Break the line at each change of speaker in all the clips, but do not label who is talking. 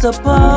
supposed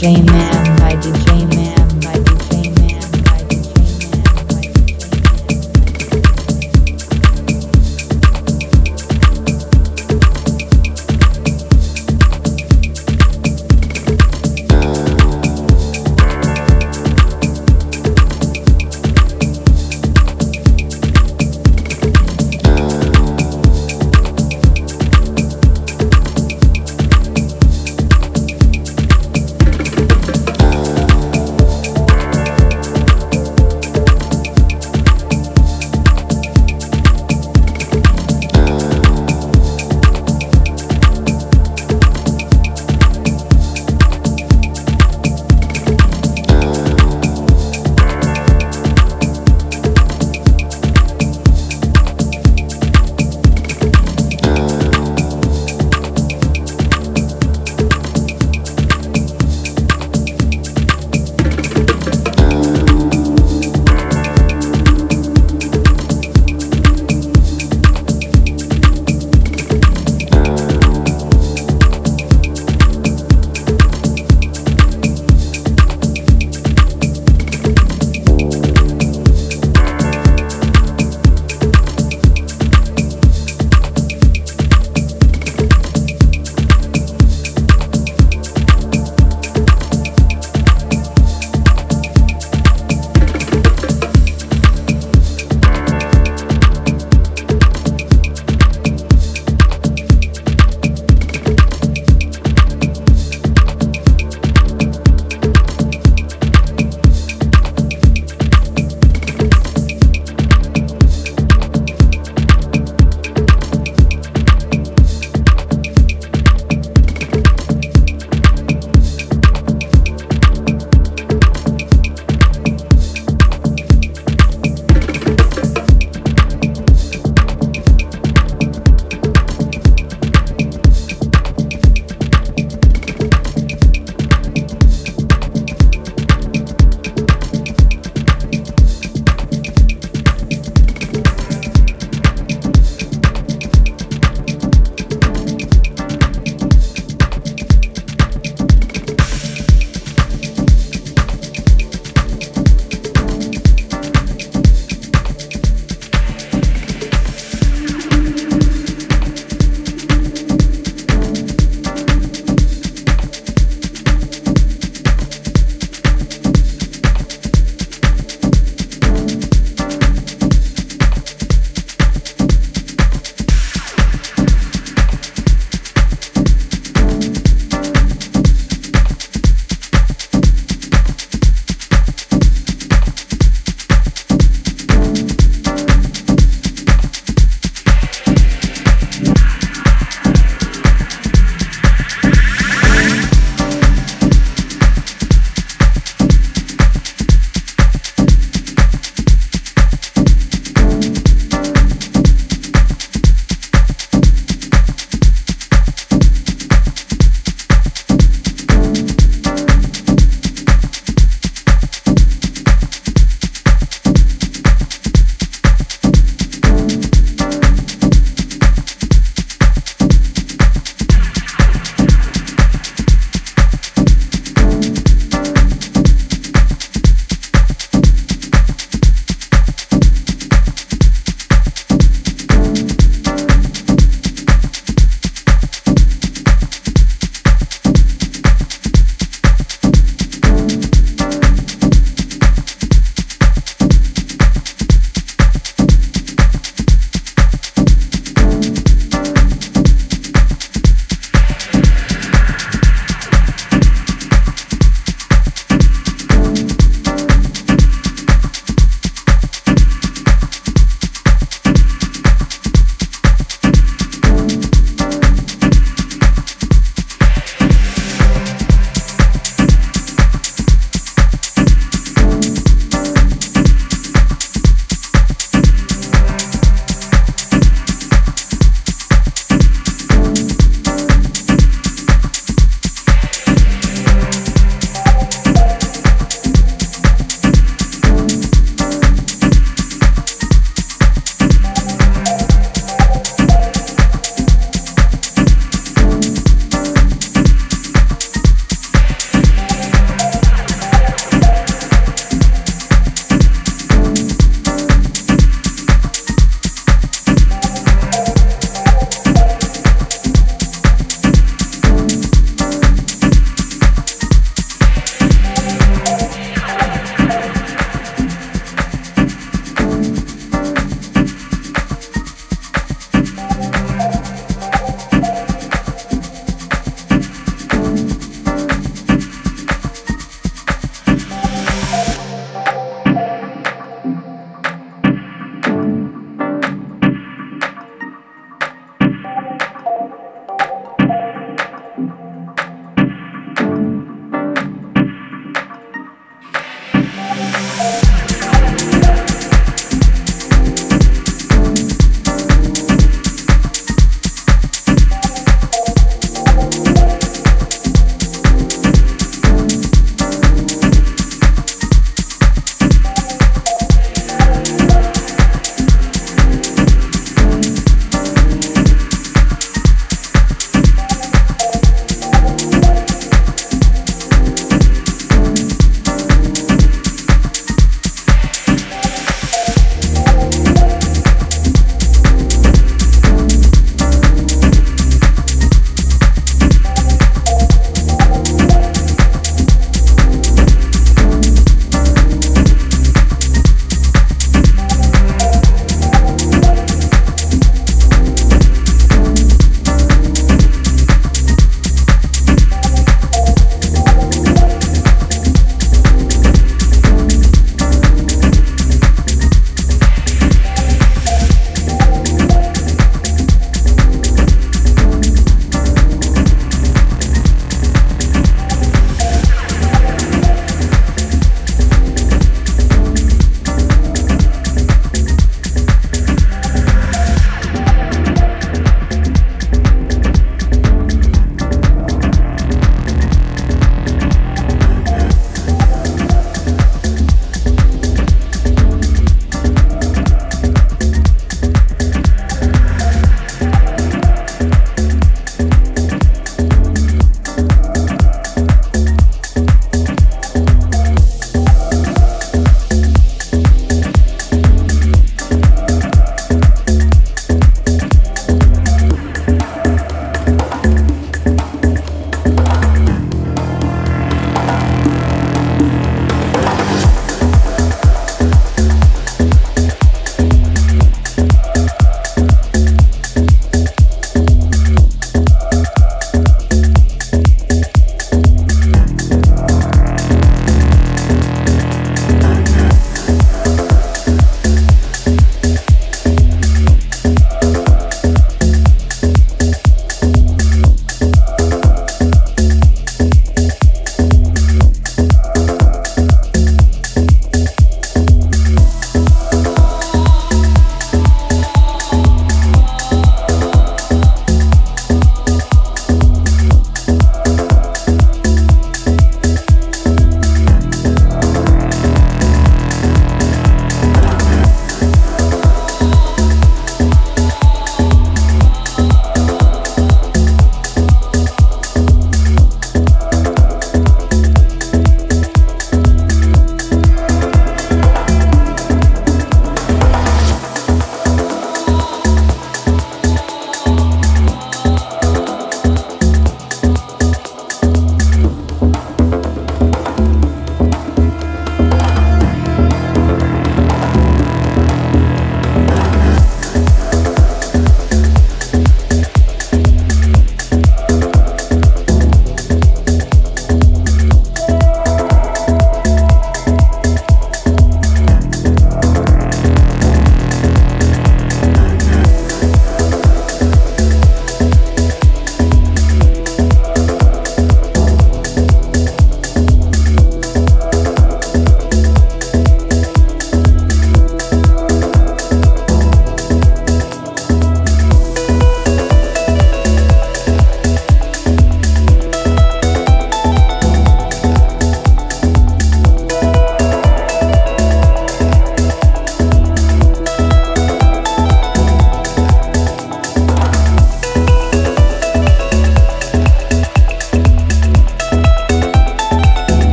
by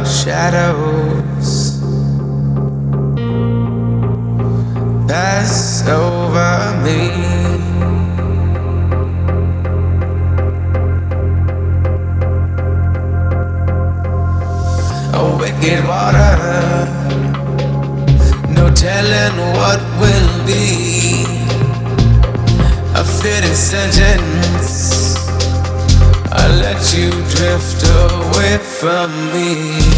shadows pass over me. A wicked water, no telling what will be. A fitting sentence. I let you drift away from me.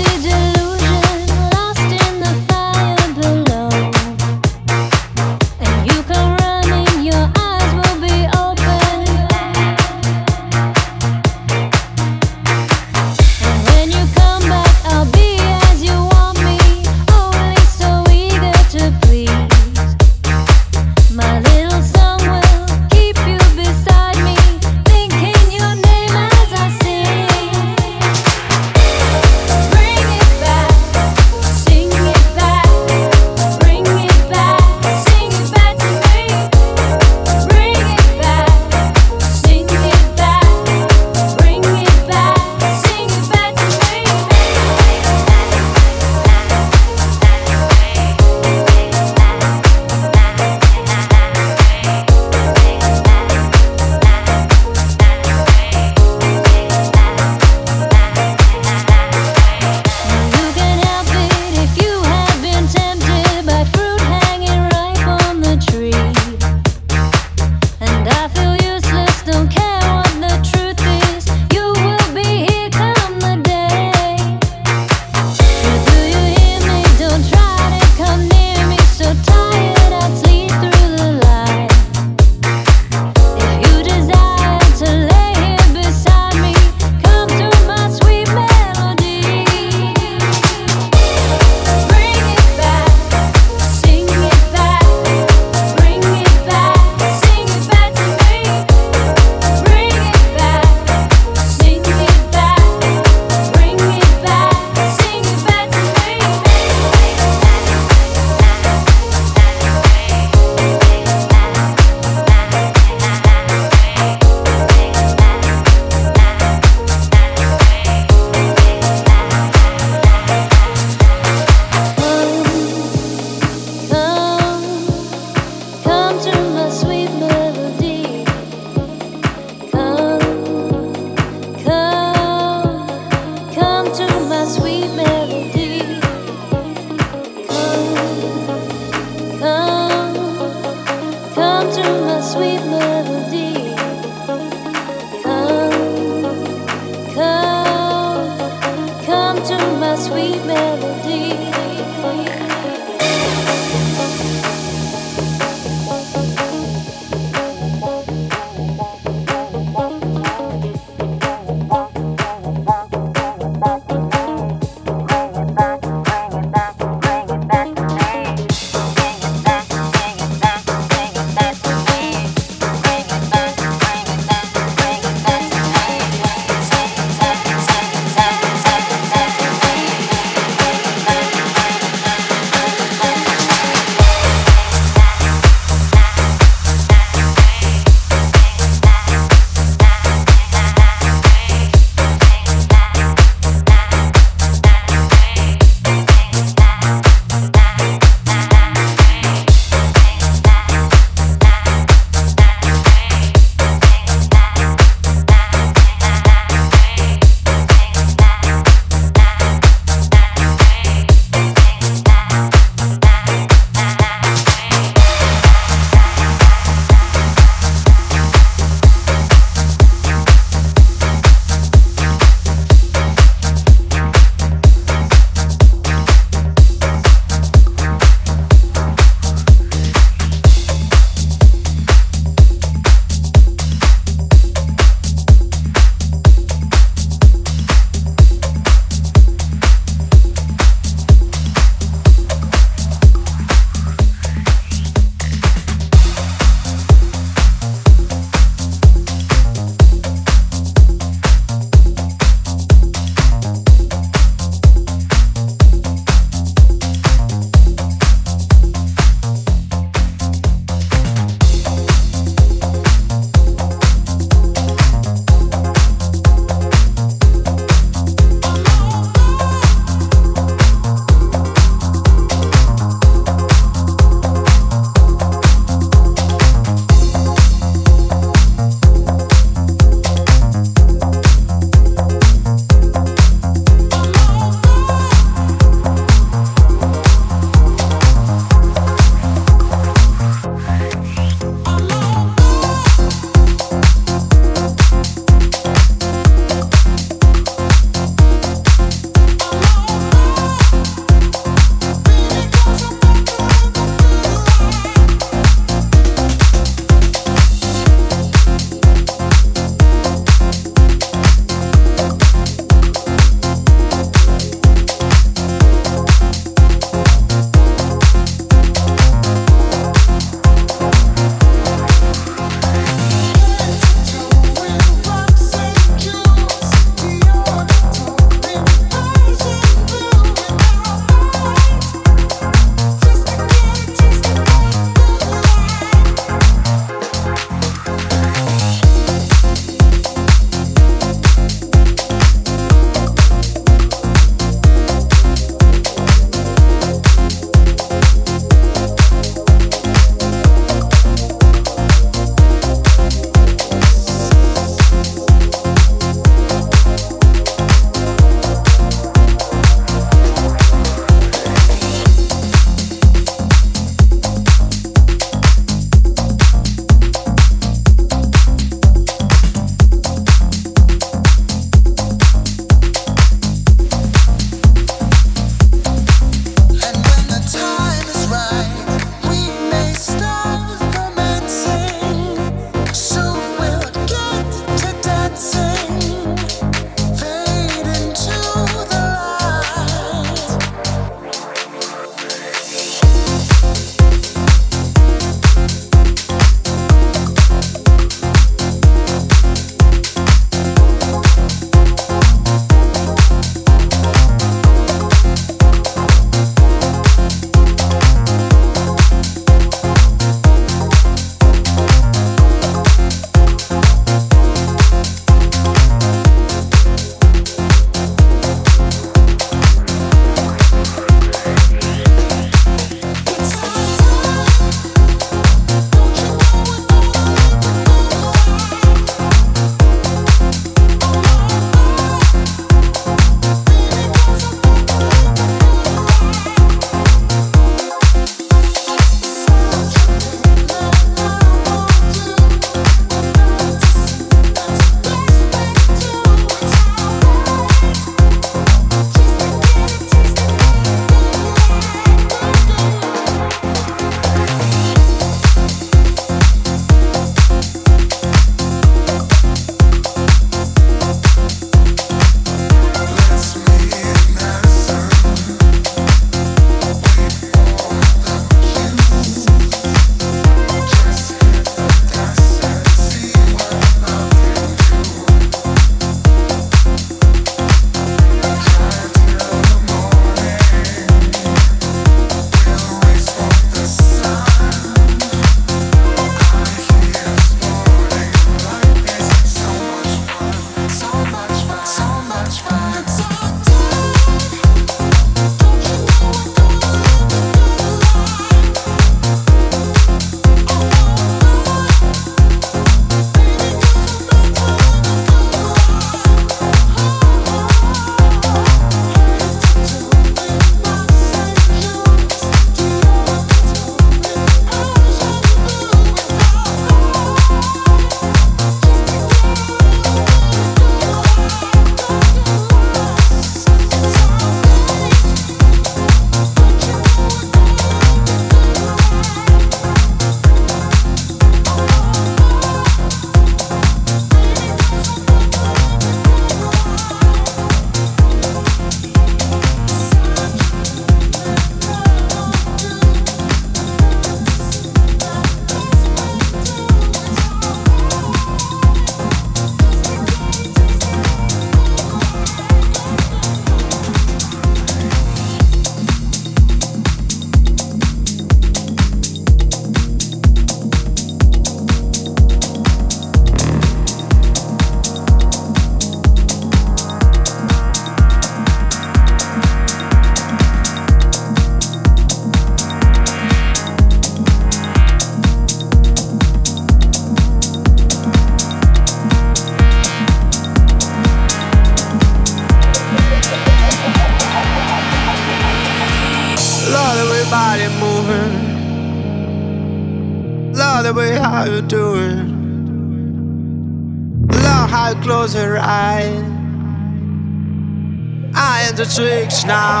now.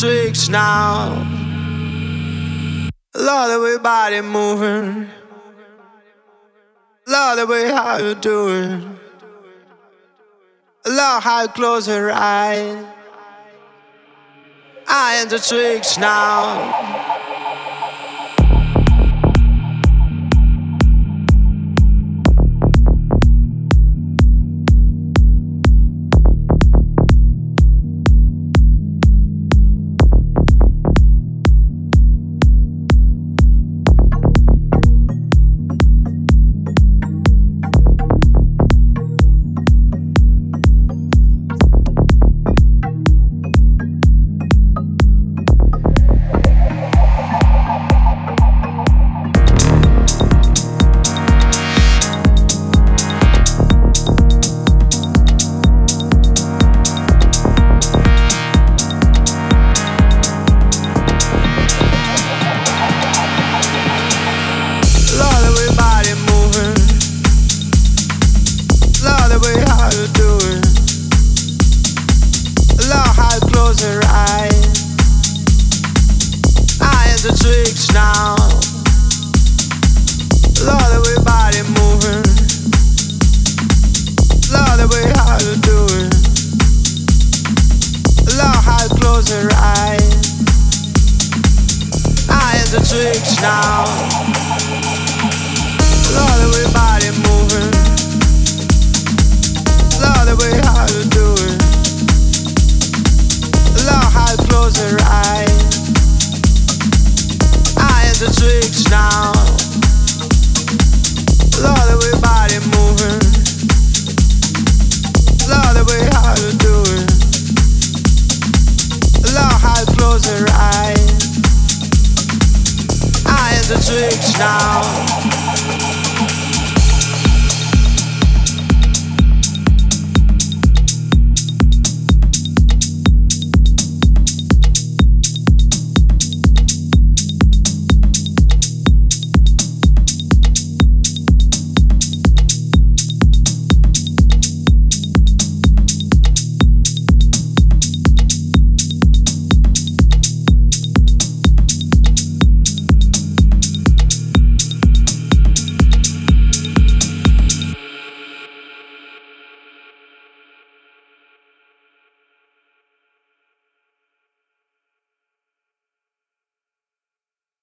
tricks now. Love the way body moving. Love the way how you do it. Love how you close your eyes. I am the tricks now.